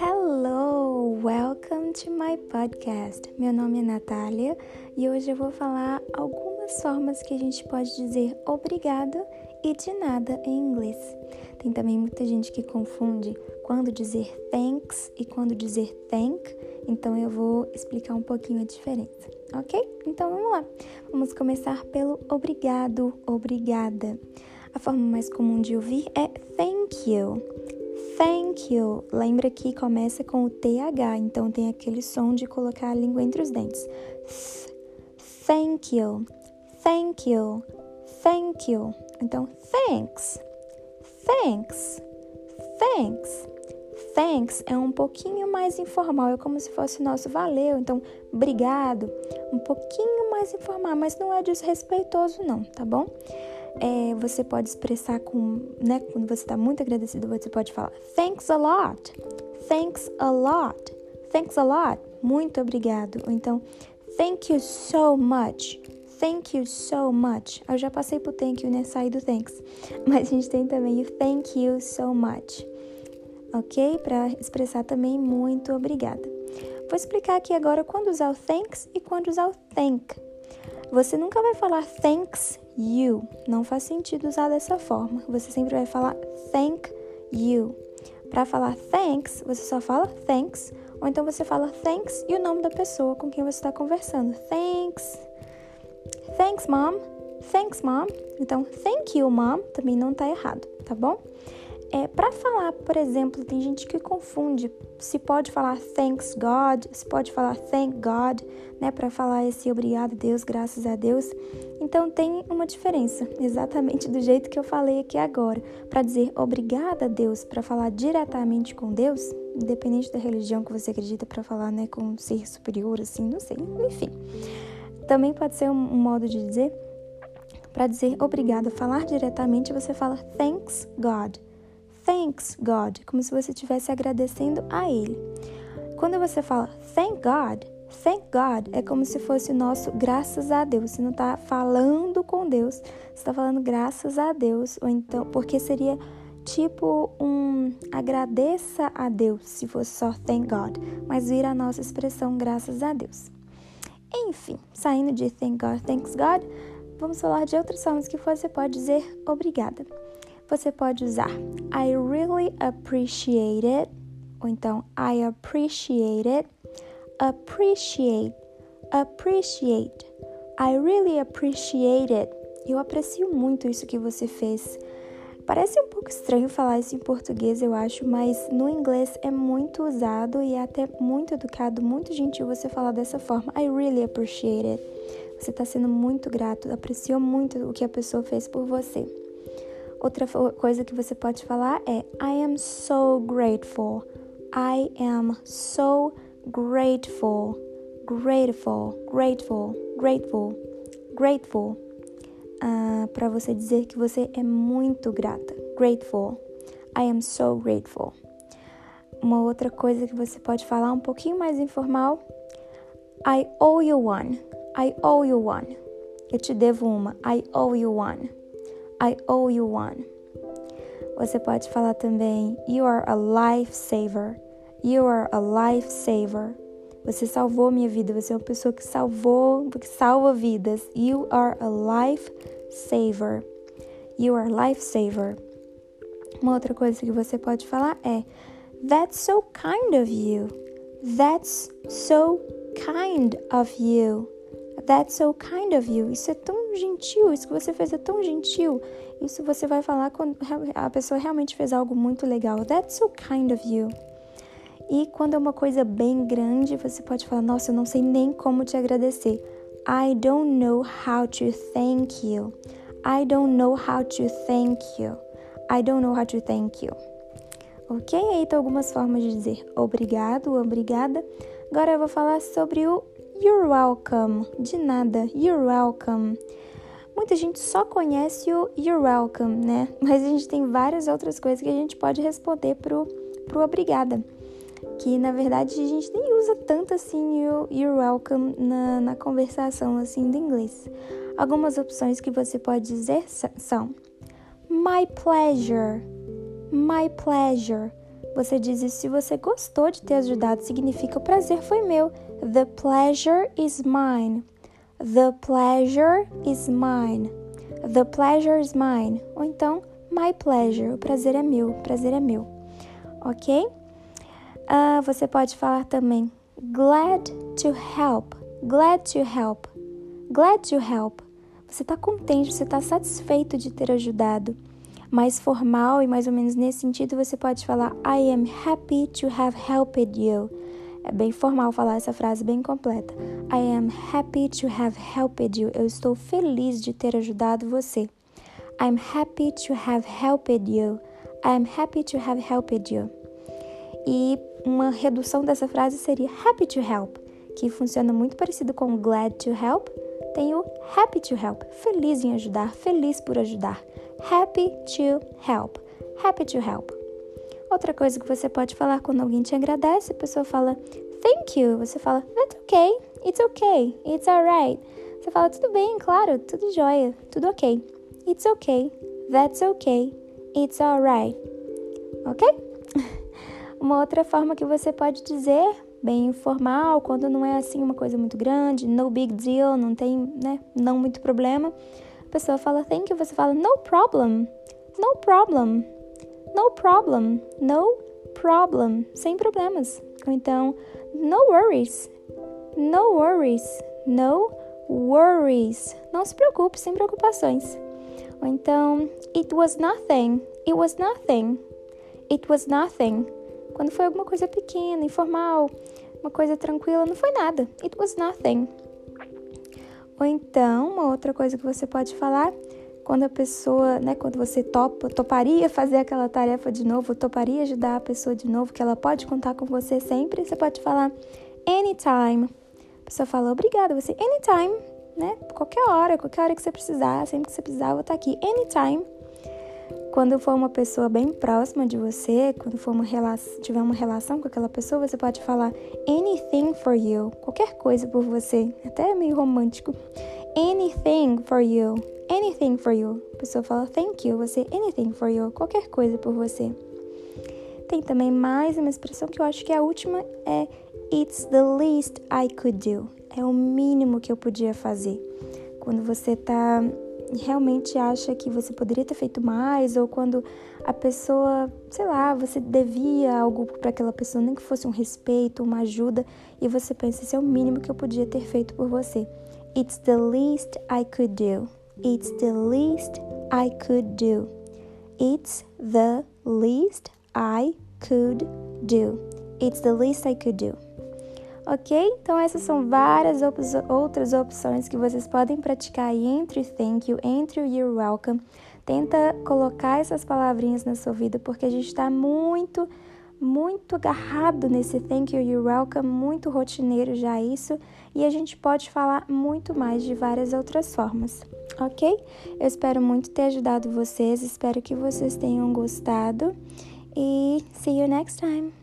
Hello, welcome to my podcast. Meu nome é Natália e hoje eu vou falar algumas formas que a gente pode dizer obrigado e de nada em inglês. Tem também muita gente que confunde quando dizer thanks e quando dizer thank, então eu vou explicar um pouquinho a diferença, ok? Então vamos lá. Vamos começar pelo obrigado, obrigada. A forma mais comum de ouvir é thank you. Thank you. Lembra que começa com o TH, então tem aquele som de colocar a língua entre os dentes. Thank you. Thank you. Thank you. Então, thanks. Thanks. Thanks. Thanks é um pouquinho mais informal, é como se fosse nosso valeu. Então, obrigado, um pouquinho mais informal, mas não é desrespeitoso, não, tá bom? É, você pode expressar com, né, quando você está muito agradecido, você pode falar thanks a lot, thanks a lot, thanks a lot, muito obrigado. Ou então, thank you so much, thank you so much. Eu já passei por thank you, né? Saí do thanks. Mas a gente tem também o thank you so much ok? Para expressar também muito obrigada. Vou explicar aqui agora quando usar o thanks e quando usar o thank. Você nunca vai falar thanks you, não faz sentido usar dessa forma. Você sempre vai falar thank you. Para falar thanks, você só fala thanks, ou então você fala thanks e o nome da pessoa com quem você está conversando. Thanks. Thanks, mom. Thanks, mom. Então, thank you, mom, também não está errado, tá bom? É, para falar, por exemplo, tem gente que confunde se pode falar thanks God, se pode falar thank God, né, para falar esse obrigado Deus, graças a Deus. Então tem uma diferença, exatamente do jeito que eu falei aqui agora. Para dizer obrigada a Deus, para falar diretamente com Deus, independente da religião que você acredita, para falar, né, com um ser superior, assim, não sei, enfim. Também pode ser um, um modo de dizer, para dizer obrigado, falar diretamente, você fala thanks God thanks God, como se você estivesse agradecendo a Ele. Quando você fala thank God, thank God é como se fosse o nosso graças a Deus. Você não está falando com Deus, você está falando graças a Deus, ou então, porque seria tipo um agradeça a Deus se fosse só thank God, mas vira a nossa expressão graças a Deus. Enfim, saindo de thank God, thanks God, vamos falar de outras formas que você pode dizer obrigada você pode usar I really appreciate it, ou então I appreciate it, appreciate, appreciate. I really appreciate it. Eu aprecio muito isso que você fez. Parece um pouco estranho falar isso em português, eu acho, mas no inglês é muito usado e é até muito educado, muito gentil você falar dessa forma. I really appreciate it. Você está sendo muito grato, apreciou muito o que a pessoa fez por você. Outra coisa que você pode falar é I am so grateful. I am so grateful. Grateful, grateful, grateful, grateful. Uh, ah, Para você dizer que você é muito grata. Grateful. I am so grateful. Uma outra coisa que você pode falar um pouquinho mais informal. I owe you one. I owe you one. Eu te devo uma. I owe you one. I owe you one. Você pode falar também You are a lifesaver. You are a lifesaver. Você salvou minha vida. Você é uma pessoa que salvou, que salva vidas. You are a lifesaver. You are a lifesaver. Uma outra coisa que você pode falar é That's so kind of you. That's so kind of you. That's so kind of you. Isso é tão gentil, isso que você fez é tão gentil. Isso você vai falar quando a pessoa realmente fez algo muito legal. That's so kind of you. E quando é uma coisa bem grande, você pode falar: Nossa, eu não sei nem como te agradecer. I don't know how to thank you. I don't know how to thank you. I don't know how to thank you. Ok? Aí tem algumas formas de dizer obrigado, obrigada. Agora eu vou falar sobre o You're welcome. De nada. You're welcome. Muita gente só conhece o You're welcome, né? Mas a gente tem várias outras coisas que a gente pode responder pro, pro obrigada. Que na verdade a gente nem usa tanto assim o You're welcome na, na conversação assim do inglês. Algumas opções que você pode dizer são My pleasure. My pleasure. Você diz isso se você gostou de ter ajudado, significa o prazer foi meu. The pleasure is mine. The pleasure is mine. The pleasure is mine. Ou então, my pleasure. O prazer é meu. O prazer é meu. Ok? Uh, você pode falar também glad to help. Glad to help. Glad to help. Você está contente, você está satisfeito de ter ajudado. Mais formal e mais ou menos nesse sentido, você pode falar I am happy to have helped you. É bem formal falar essa frase bem completa. I am happy to have helped you. Eu estou feliz de ter ajudado você. I'm happy to have helped you. I am happy to have helped you. E uma redução dessa frase seria happy to help, que funciona muito parecido com glad to help. Tem o happy to help, feliz em ajudar, feliz por ajudar. Happy to help, happy to help. Outra coisa que você pode falar quando alguém te agradece, a pessoa fala thank you, você fala that's okay, it's okay, it's alright. Você fala tudo bem, claro, tudo jóia, tudo ok. It's okay, that's okay, it's alright. Ok? Uma outra forma que você pode dizer, bem informal, quando não é assim uma coisa muito grande, no big deal, não tem, né, não muito problema. A pessoa fala thank you, você fala no problem, no problem, no problem, no problem, sem problemas. Ou então, no worries, no worries, no worries. Não se preocupe, sem preocupações. Ou então, it was nothing, it was nothing, it was nothing. Quando foi alguma coisa pequena, informal, uma coisa tranquila, não foi nada. It was nothing. Ou então, uma outra coisa que você pode falar, quando a pessoa, né, quando você topa, toparia fazer aquela tarefa de novo, toparia ajudar a pessoa de novo, que ela pode contar com você sempre, você pode falar anytime. A pessoa fala obrigada, você anytime, né? Qualquer hora, qualquer hora que você precisar, sempre que você precisar, eu vou estar aqui anytime. Quando for uma pessoa bem próxima de você, quando for uma tiver uma relação com aquela pessoa, você pode falar anything for you, qualquer coisa por você, até meio romântico. Anything for you, anything for you. A pessoa fala thank you, você anything for you, qualquer coisa por você. Tem também mais uma expressão que eu acho que a última é it's the least I could do. É o mínimo que eu podia fazer. Quando você tá realmente acha que você poderia ter feito mais, ou quando a pessoa, sei lá, você devia algo para aquela pessoa, nem que fosse um respeito, uma ajuda, e você pensa, isso é o mínimo que eu podia ter feito por você. It's the least I could do. It's the least I could do. It's the least I could do. It's the least I could do ok? Então, essas são várias op outras opções que vocês podem praticar aí entre thank you, entre you're welcome. Tenta colocar essas palavrinhas na sua vida, porque a gente está muito, muito agarrado nesse thank you, you're welcome, muito rotineiro já isso, e a gente pode falar muito mais de várias outras formas, ok? Eu espero muito ter ajudado vocês, espero que vocês tenham gostado e see you next time!